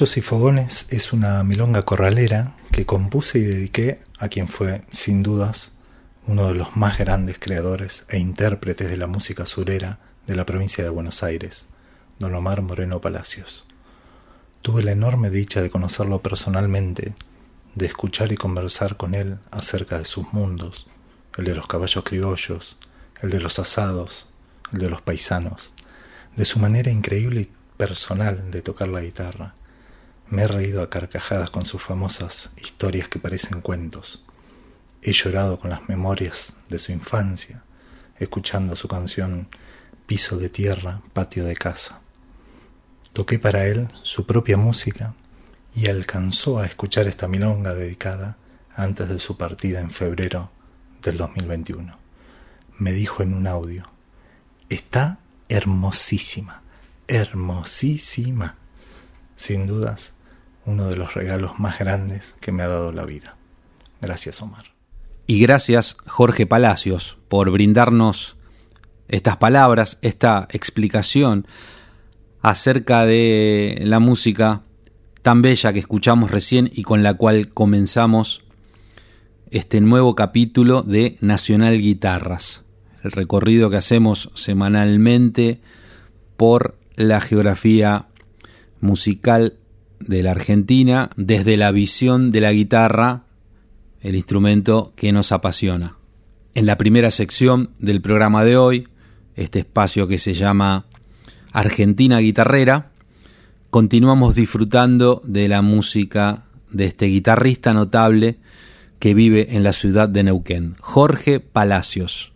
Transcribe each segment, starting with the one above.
Y Fogones es una milonga corralera que compuse y dediqué a quien fue, sin dudas, uno de los más grandes creadores e intérpretes de la música surera de la provincia de Buenos Aires, don Omar Moreno Palacios. Tuve la enorme dicha de conocerlo personalmente, de escuchar y conversar con él acerca de sus mundos, el de los caballos criollos, el de los asados, el de los paisanos, de su manera increíble y personal de tocar la guitarra, me he reído a carcajadas con sus famosas historias que parecen cuentos. He llorado con las memorias de su infancia, escuchando su canción Piso de tierra, patio de casa. Toqué para él su propia música y alcanzó a escuchar esta milonga dedicada antes de su partida en febrero del 2021. Me dijo en un audio, está hermosísima, hermosísima. Sin dudas, uno de los regalos más grandes que me ha dado la vida. Gracias, Omar. Y gracias, Jorge Palacios, por brindarnos estas palabras, esta explicación acerca de la música tan bella que escuchamos recién y con la cual comenzamos este nuevo capítulo de Nacional Guitarras, el recorrido que hacemos semanalmente por la geografía musical de la Argentina desde la visión de la guitarra, el instrumento que nos apasiona. En la primera sección del programa de hoy, este espacio que se llama Argentina Guitarrera, continuamos disfrutando de la música de este guitarrista notable que vive en la ciudad de Neuquén, Jorge Palacios.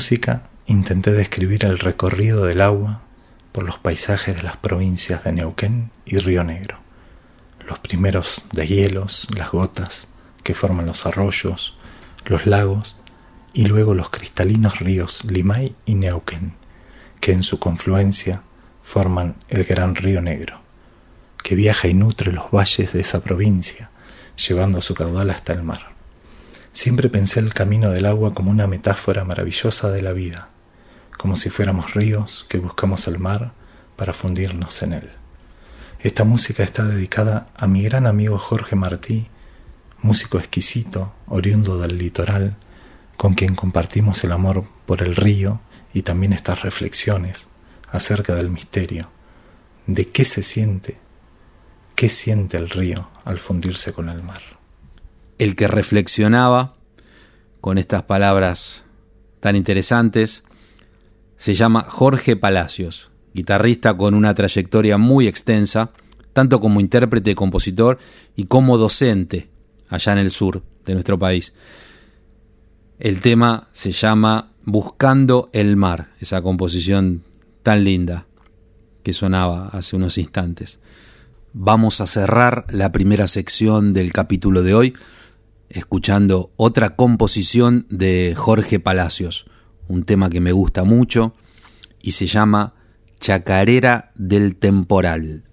Música intenté describir el recorrido del agua por los paisajes de las provincias de Neuquén y Río Negro. Los primeros deshielos, las gotas que forman los arroyos, los lagos y luego los cristalinos ríos Limay y Neuquén, que en su confluencia forman el gran río Negro, que viaja y nutre los valles de esa provincia, llevando su caudal hasta el mar. Siempre pensé el camino del agua como una metáfora maravillosa de la vida, como si fuéramos ríos que buscamos el mar para fundirnos en él. Esta música está dedicada a mi gran amigo Jorge Martí, músico exquisito, oriundo del litoral, con quien compartimos el amor por el río y también estas reflexiones acerca del misterio, de qué se siente, qué siente el río al fundirse con el mar el que reflexionaba con estas palabras tan interesantes, se llama Jorge Palacios, guitarrista con una trayectoria muy extensa, tanto como intérprete, compositor y como docente allá en el sur de nuestro país. El tema se llama Buscando el mar, esa composición tan linda que sonaba hace unos instantes. Vamos a cerrar la primera sección del capítulo de hoy escuchando otra composición de Jorge Palacios, un tema que me gusta mucho y se llama Chacarera del Temporal.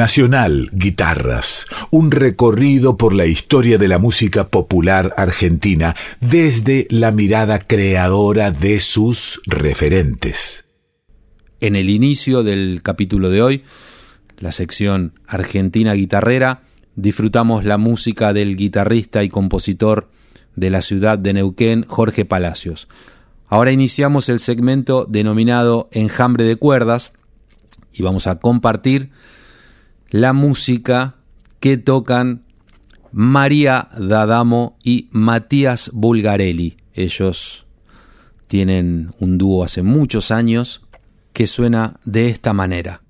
Nacional Guitarras, un recorrido por la historia de la música popular argentina desde la mirada creadora de sus referentes. En el inicio del capítulo de hoy, la sección Argentina Guitarrera, disfrutamos la música del guitarrista y compositor de la ciudad de Neuquén, Jorge Palacios. Ahora iniciamos el segmento denominado Enjambre de Cuerdas y vamos a compartir la música que tocan María D'Adamo y Matías Bulgarelli. Ellos tienen un dúo hace muchos años que suena de esta manera.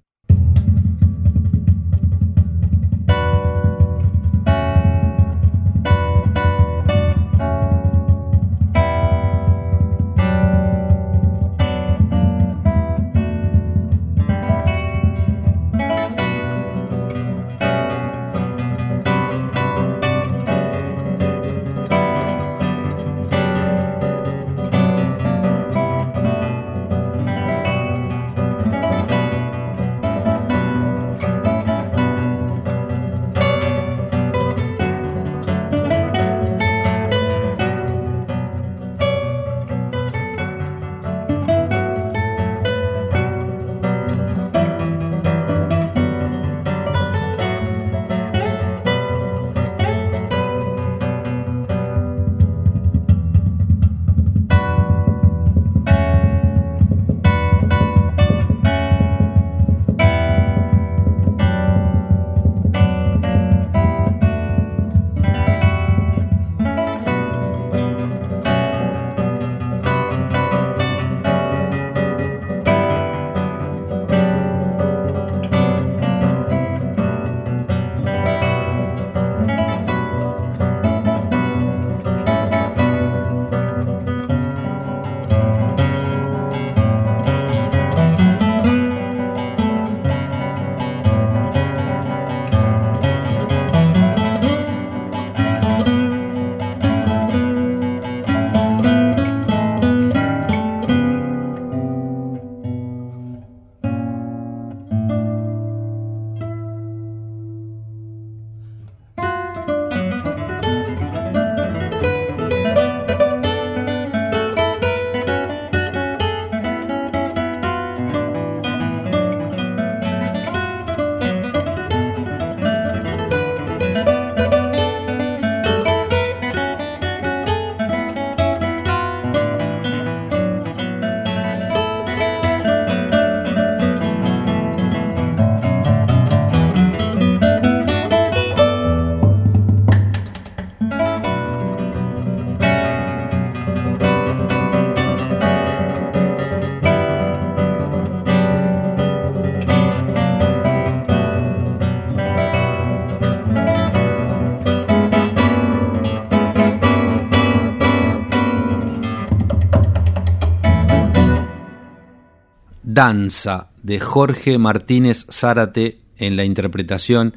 Danza de Jorge Martínez Zárate en la interpretación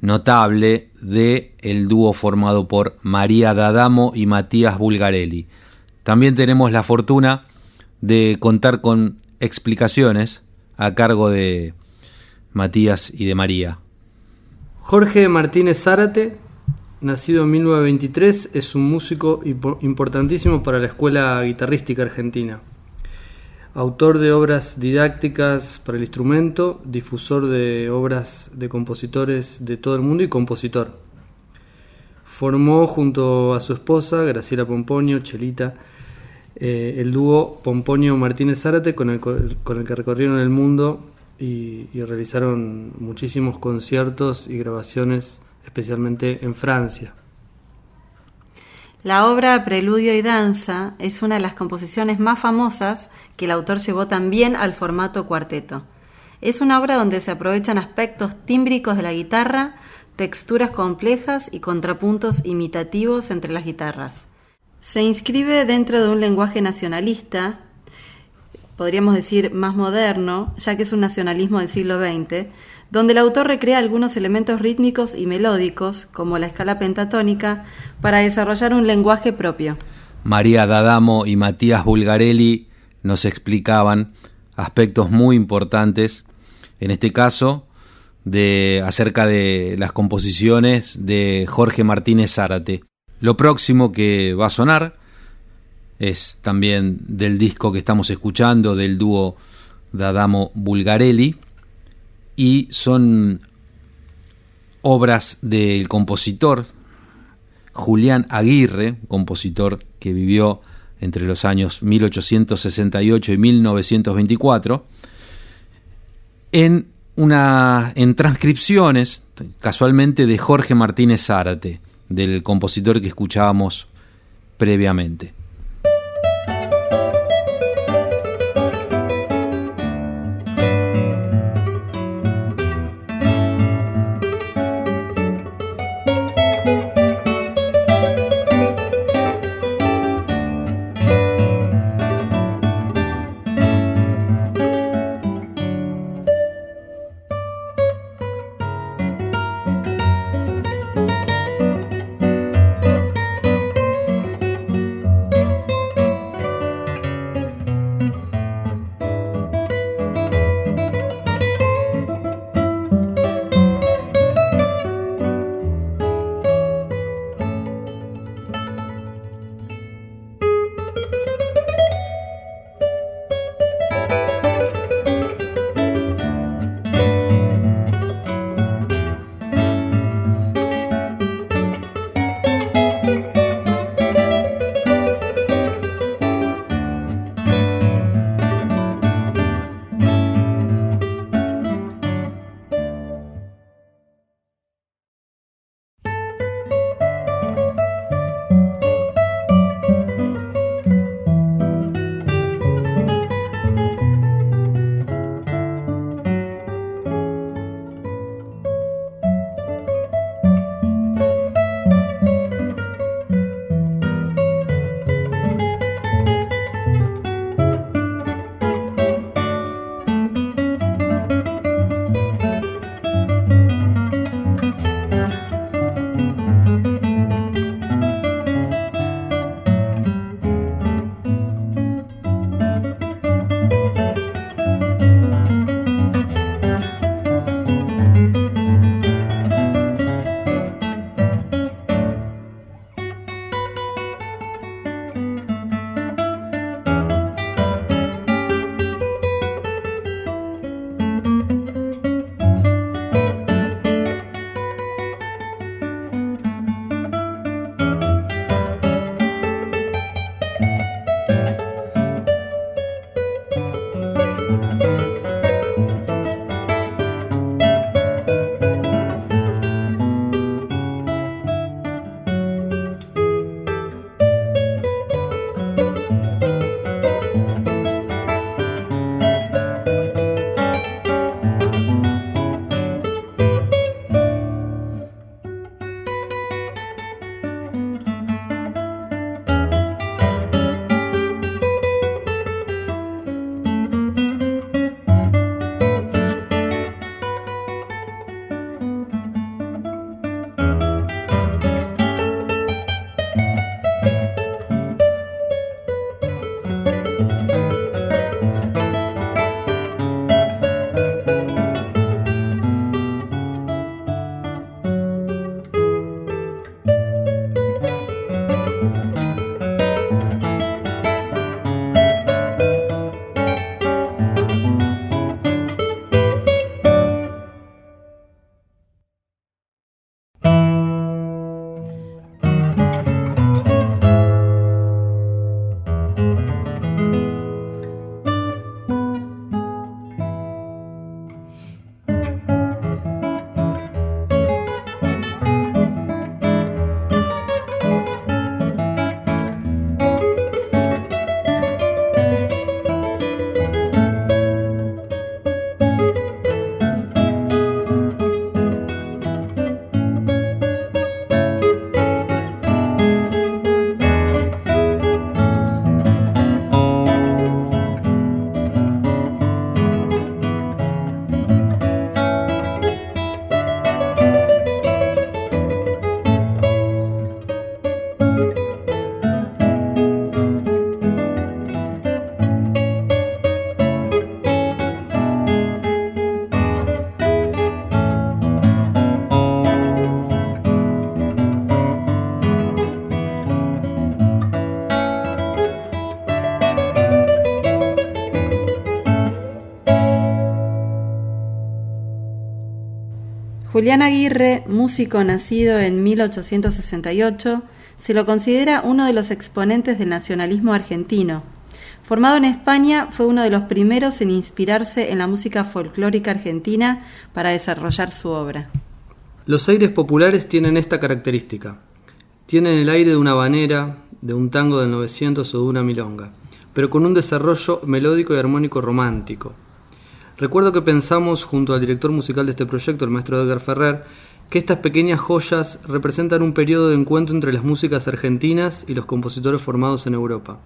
notable de el dúo formado por María D'Adamo y Matías Bulgarelli. También tenemos la fortuna de contar con explicaciones a cargo de Matías y de María. Jorge Martínez Zárate, nacido en 1923, es un músico importantísimo para la escuela guitarrística argentina autor de obras didácticas para el instrumento, difusor de obras de compositores de todo el mundo y compositor. Formó junto a su esposa, Graciela Pomponio, Chelita, eh, el dúo Pomponio Martínez Zárate con el, con el que recorrieron el mundo y, y realizaron muchísimos conciertos y grabaciones, especialmente en Francia. La obra Preludio y Danza es una de las composiciones más famosas que el autor llevó también al formato cuarteto. Es una obra donde se aprovechan aspectos tímbricos de la guitarra, texturas complejas y contrapuntos imitativos entre las guitarras. Se inscribe dentro de un lenguaje nacionalista, podríamos decir más moderno, ya que es un nacionalismo del siglo XX, donde el autor recrea algunos elementos rítmicos y melódicos, como la escala pentatónica, para desarrollar un lenguaje propio. María D'Adamo y Matías Bulgarelli nos explicaban aspectos muy importantes, en este caso, de, acerca de las composiciones de Jorge Martínez Zárate. Lo próximo que va a sonar es también del disco que estamos escuchando del dúo D'Adamo Bulgarelli y son obras del compositor Julián Aguirre, compositor que vivió entre los años 1868 y 1924, en, una, en transcripciones, casualmente, de Jorge Martínez Zárate, del compositor que escuchábamos previamente. Julián Aguirre, músico nacido en 1868, se lo considera uno de los exponentes del nacionalismo argentino. Formado en España, fue uno de los primeros en inspirarse en la música folclórica argentina para desarrollar su obra. Los aires populares tienen esta característica. Tienen el aire de una banera, de un tango del 900 o de una milonga, pero con un desarrollo melódico y armónico romántico. Recuerdo que pensamos junto al director musical de este proyecto, el maestro Edgar Ferrer, que estas pequeñas joyas representan un periodo de encuentro entre las músicas argentinas y los compositores formados en Europa,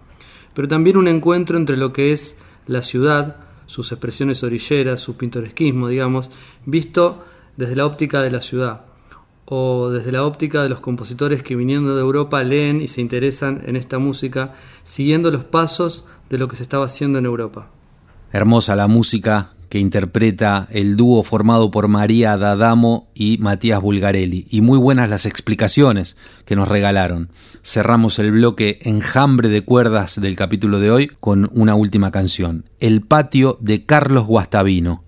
pero también un encuentro entre lo que es la ciudad, sus expresiones orilleras, su pintoresquismo, digamos, visto desde la óptica de la ciudad, o desde la óptica de los compositores que viniendo de Europa leen y se interesan en esta música, siguiendo los pasos de lo que se estaba haciendo en Europa. Hermosa la música que interpreta el dúo formado por María D'Adamo y Matías Bulgarelli. Y muy buenas las explicaciones que nos regalaron. Cerramos el bloque enjambre de cuerdas del capítulo de hoy con una última canción, El patio de Carlos Guastavino.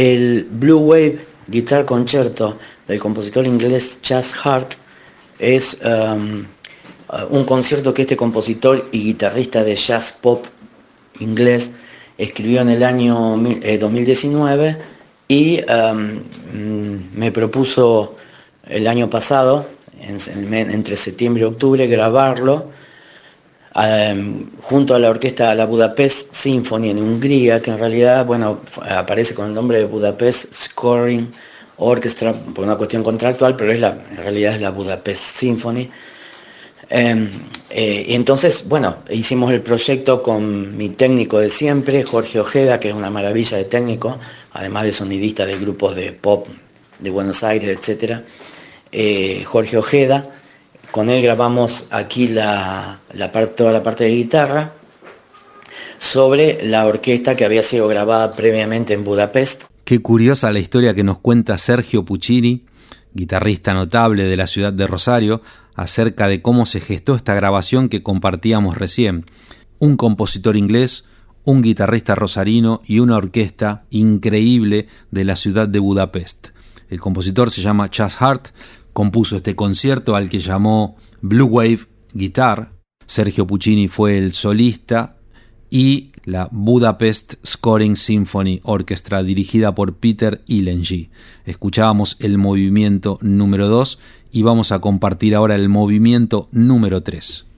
El Blue Wave Guitar Concerto del compositor inglés Chas Hart es um, un concierto que este compositor y guitarrista de jazz pop inglés escribió en el año 2019 eh, y um, me propuso el año pasado, entre septiembre y octubre, grabarlo junto a la orquesta La Budapest Symphony en Hungría, que en realidad bueno, aparece con el nombre de Budapest Scoring Orchestra por una cuestión contractual, pero es la, en realidad es la Budapest Symphony. Em, eh, y entonces, bueno, hicimos el proyecto con mi técnico de siempre, Jorge Ojeda, que es una maravilla de técnico, además de sonidista de grupos de pop de Buenos Aires, etc. Eh, Jorge Ojeda, con él grabamos aquí la, toda la parte de guitarra sobre la orquesta que había sido grabada previamente en Budapest. Qué curiosa la historia que nos cuenta Sergio Puccini, guitarrista notable de la ciudad de Rosario, acerca de cómo se gestó esta grabación que compartíamos recién. Un compositor inglés, un guitarrista rosarino y una orquesta increíble de la ciudad de Budapest. El compositor se llama Chas Hart, compuso este concierto al que llamó Blue Wave Guitar. Sergio Puccini fue el solista y la Budapest Scoring Symphony Orchestra dirigida por Peter Ilenji. Escuchábamos el movimiento número 2 y vamos a compartir ahora el movimiento número 3.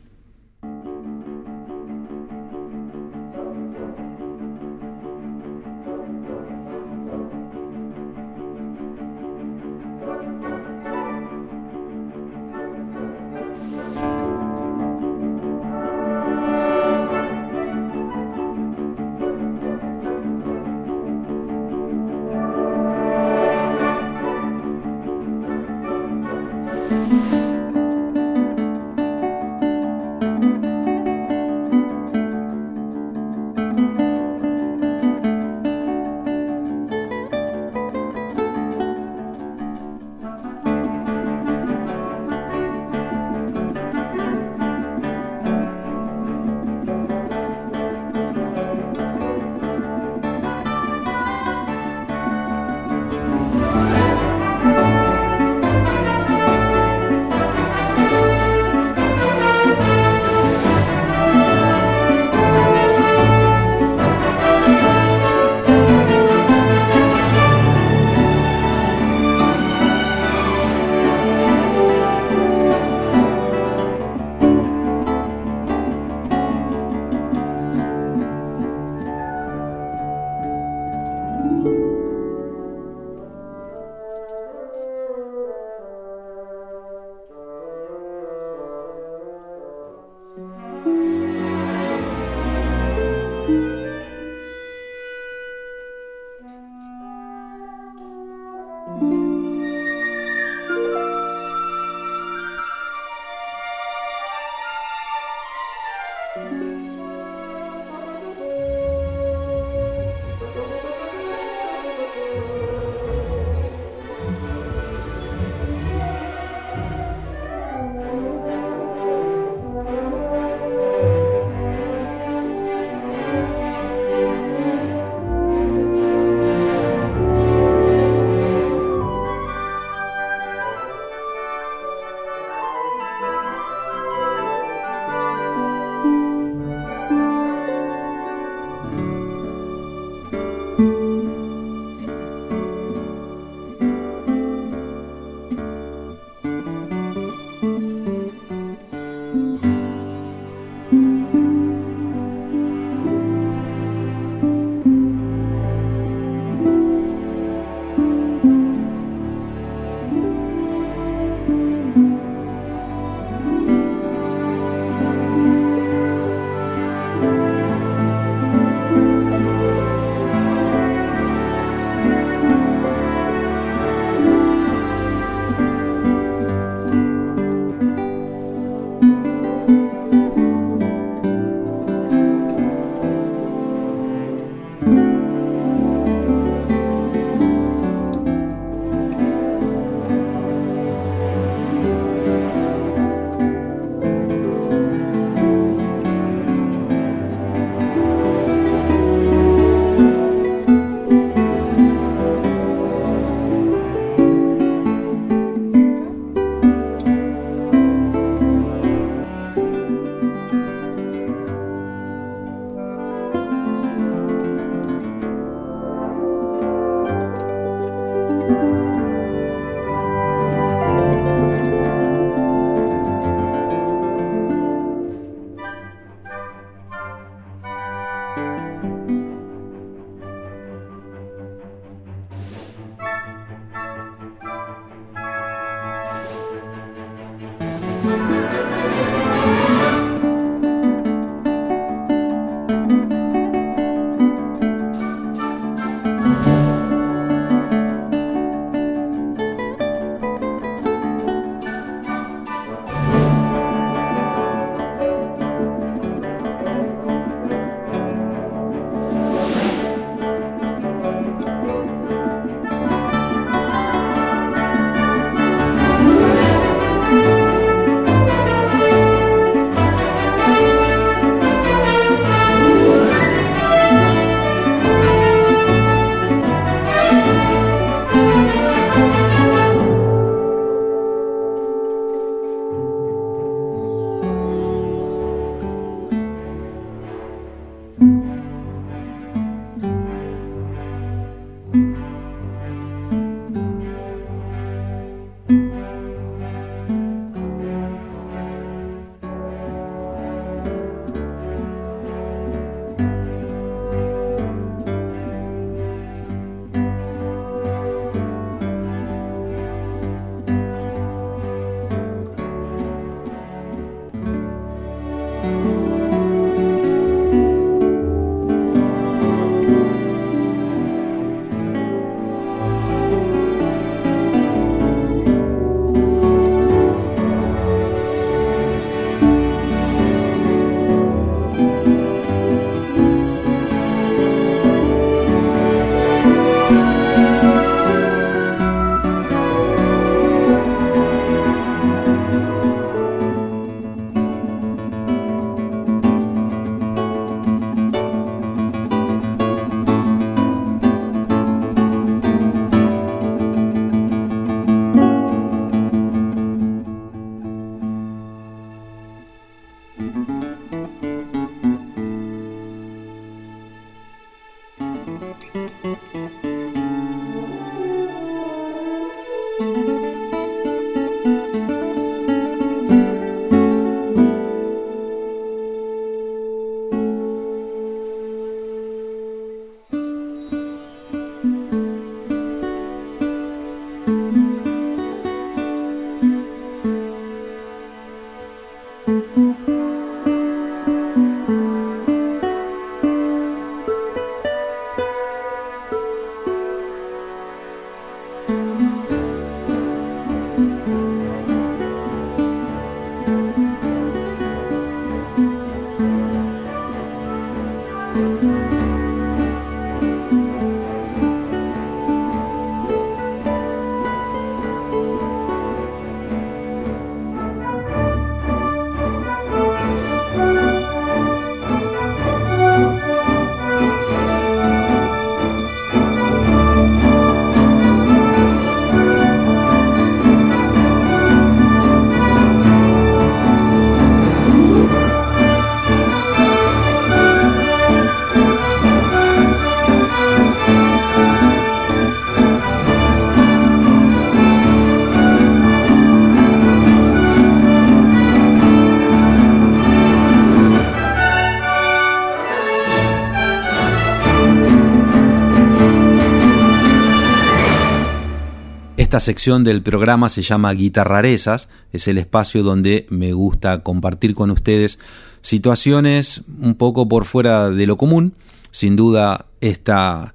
Esta sección del programa se llama Guitarrarezas, es el espacio donde me gusta compartir con ustedes situaciones un poco por fuera de lo común. Sin duda, esta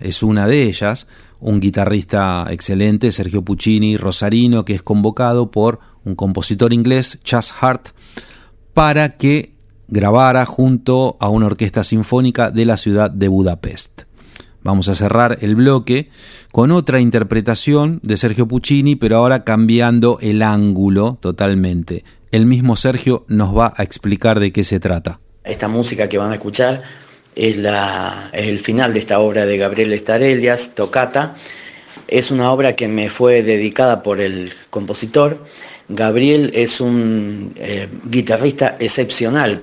es una de ellas. Un guitarrista excelente, Sergio Puccini, rosarino, que es convocado por un compositor inglés, Chas Hart, para que grabara junto a una orquesta sinfónica de la ciudad de Budapest. Vamos a cerrar el bloque con otra interpretación de Sergio Puccini, pero ahora cambiando el ángulo totalmente. El mismo Sergio nos va a explicar de qué se trata. Esta música que van a escuchar es, el final de esta obra de Gabriel Estarelias, Tocata. Es una obra que me fue dedicada por el compositor. Gabriel es un eh, guitarrista excepcional.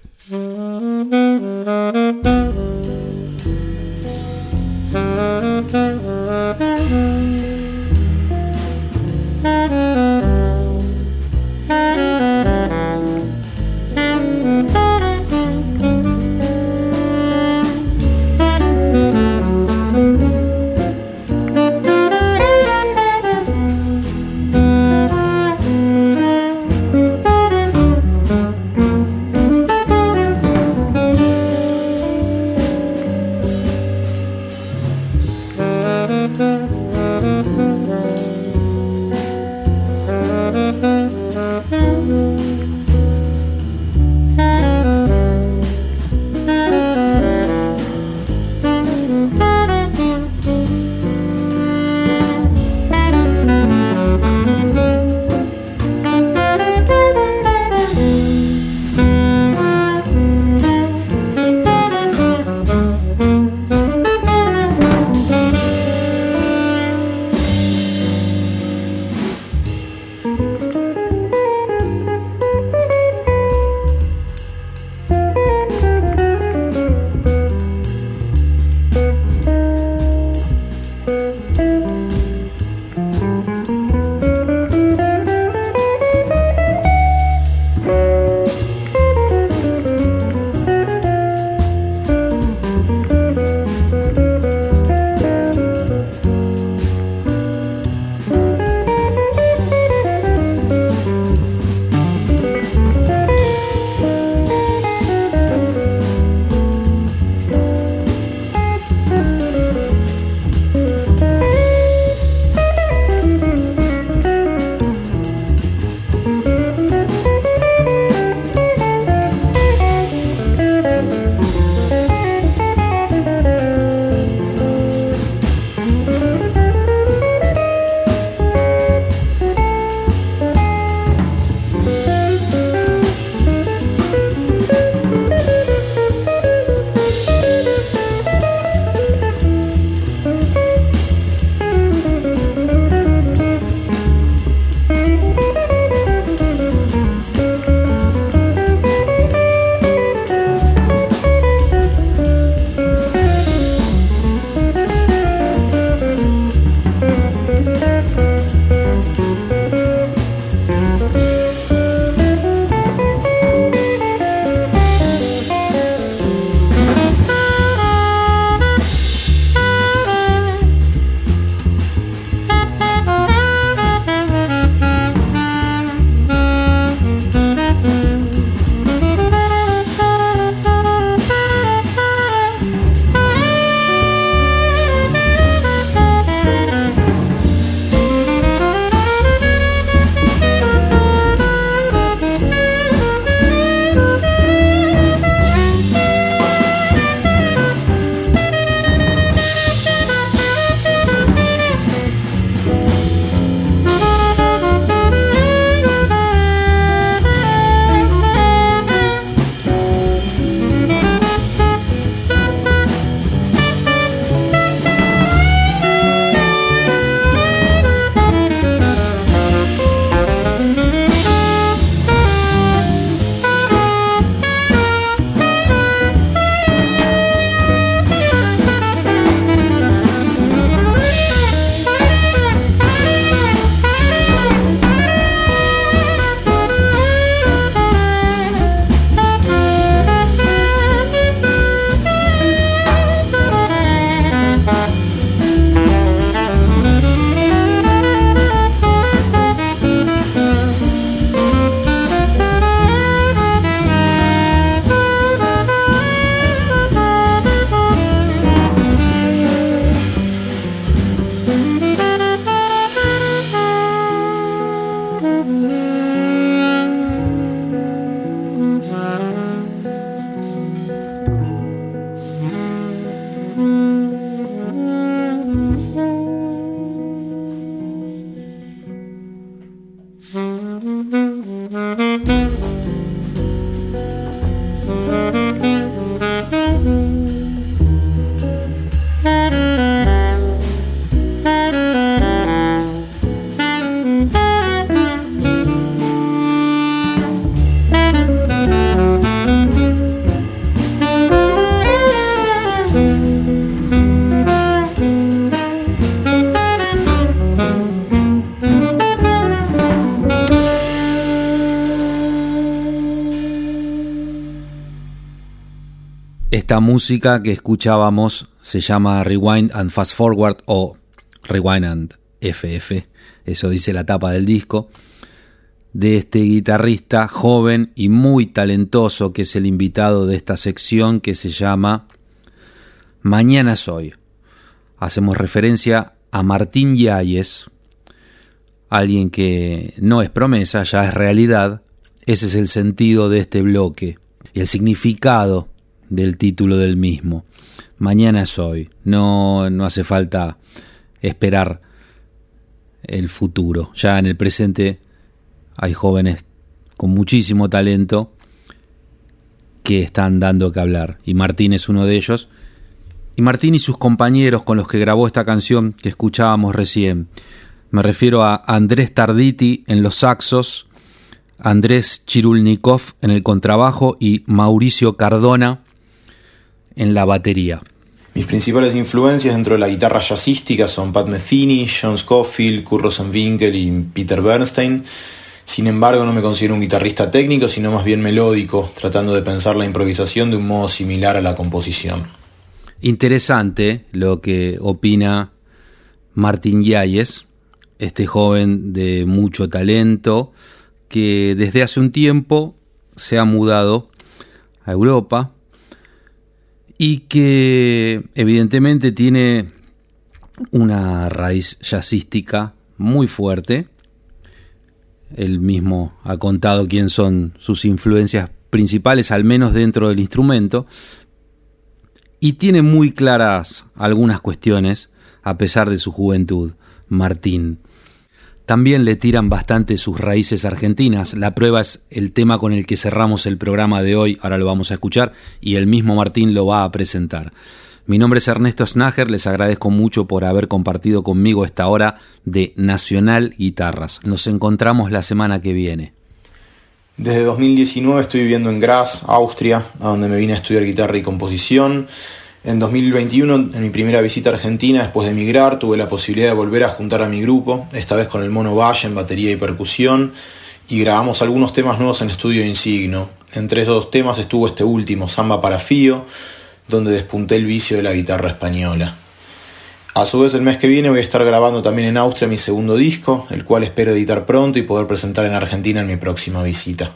Esta música que escuchábamos se llama Rewind and Fast Forward o Rewind and FF, eso dice la tapa del disco, de este guitarrista joven y muy talentoso que es el invitado de esta sección que se llama Mañana Soy. Hacemos referencia a Martín Yáñez, alguien que no es promesa, ya es realidad. Ese es el sentido de este bloque y el significado del título del mismo. Mañana es hoy. No, no hace falta esperar el futuro. Ya en el presente hay jóvenes con muchísimo talento que están dando que hablar. Y Martín es uno de ellos. Y Martín y sus compañeros con los que grabó esta canción que escuchábamos recién. Me refiero a Andrés Tarditi en los saxos, Andrés Chirulnikov en el contrabajo y Mauricio Cardona en la batería. Mis principales influencias dentro de la guitarra jazzística son Pat Metheny, John Scofield, Kurt Rosenwinkel y Peter Bernstein. Sin embargo, no me considero un guitarrista técnico, sino más bien melódico, tratando de pensar la improvisación de un modo similar a la composición. Interesante lo que opina Martín Yáñez, este joven de mucho talento que desde hace un tiempo se ha mudado a Europa y que evidentemente tiene una raíz jazzística muy fuerte. Él mismo ha contado quién son sus influencias principales, al menos dentro del instrumento, y tiene muy claras algunas cuestiones, a pesar de su juventud, Martín. También le tiran bastante sus raíces argentinas. La prueba es el tema con el que cerramos el programa de hoy, ahora lo vamos a escuchar, y el mismo Martín lo va a presentar. Mi nombre es Ernesto Snager, les agradezco mucho por haber compartido conmigo esta hora de Nacional Guitarras. Nos encontramos la semana que viene. Desde 2019 estoy viviendo en Graz, Austria, a donde me vine a estudiar guitarra y composición. En 2021, en mi primera visita a Argentina, después de emigrar, tuve la posibilidad de volver a juntar a mi grupo, esta vez con el Mono Valle en batería y percusión, y grabamos algunos temas nuevos en estudio Insigno. Entre esos temas estuvo este último, Samba para Fío, donde despunté el vicio de la guitarra española. A su vez, el mes que viene voy a estar grabando también en Austria mi segundo disco, el cual espero editar pronto y poder presentar en Argentina en mi próxima visita.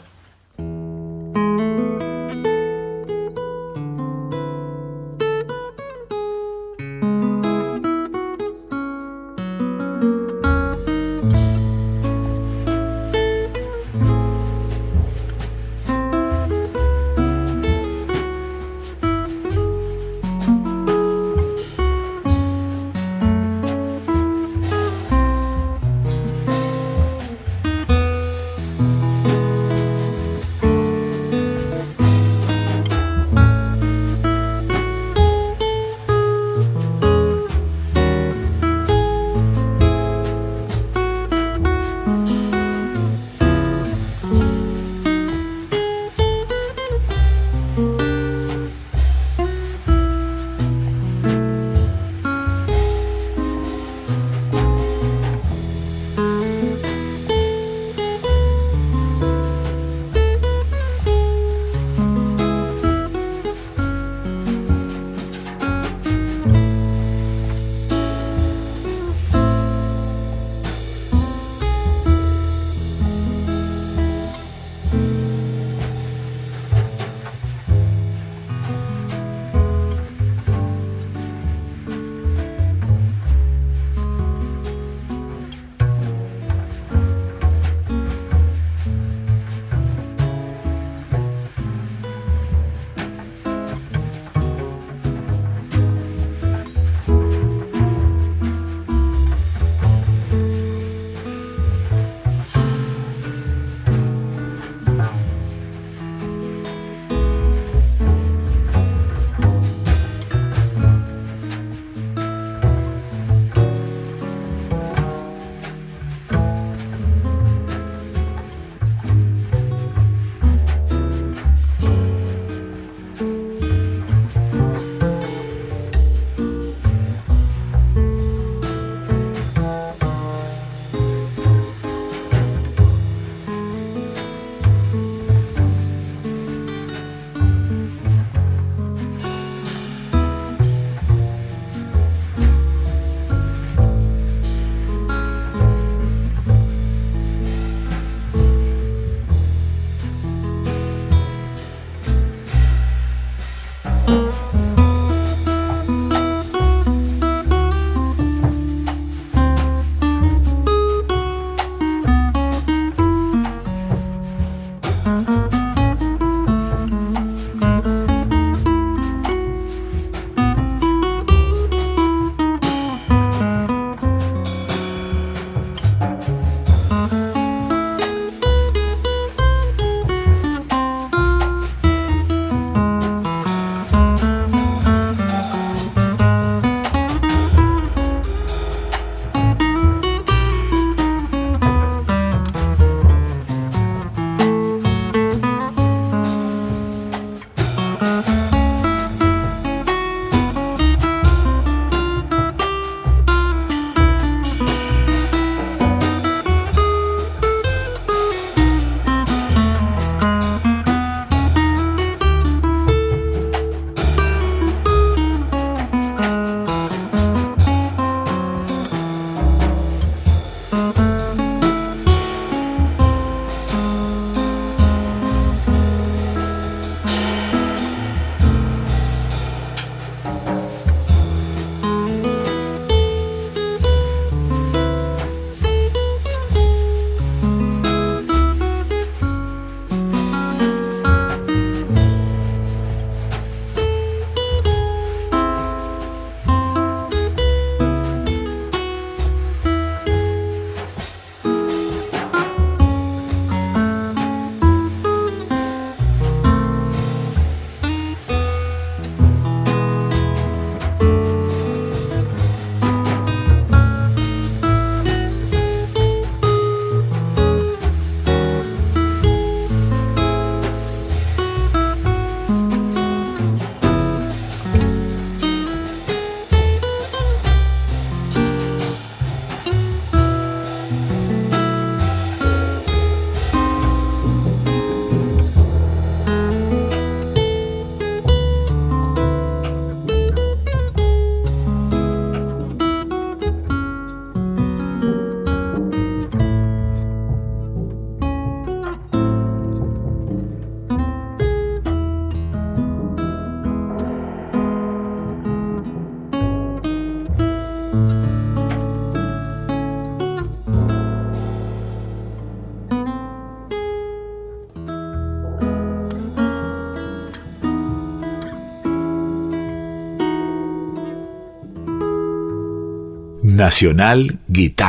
Nacional Guitarra.